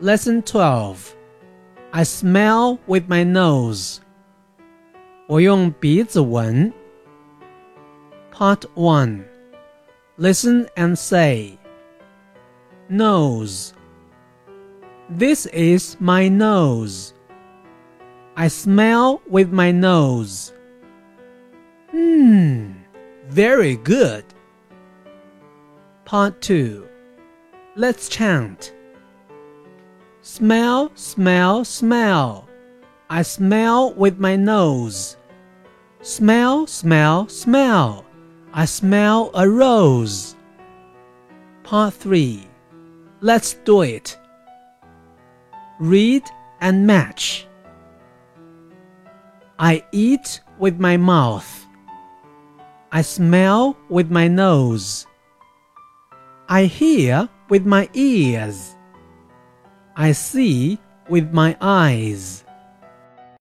Lesson 12 I smell with my nose. 我用鼻子闻。Part 1 Listen and say Nose. This is my nose. I smell with my nose. Hmm, very good. Part 2 Let's chant. Smell, smell, smell. I smell with my nose. Smell, smell, smell. I smell a rose. Part 3. Let's do it. Read and match. I eat with my mouth. I smell with my nose. I hear with my ears. I see with my eyes.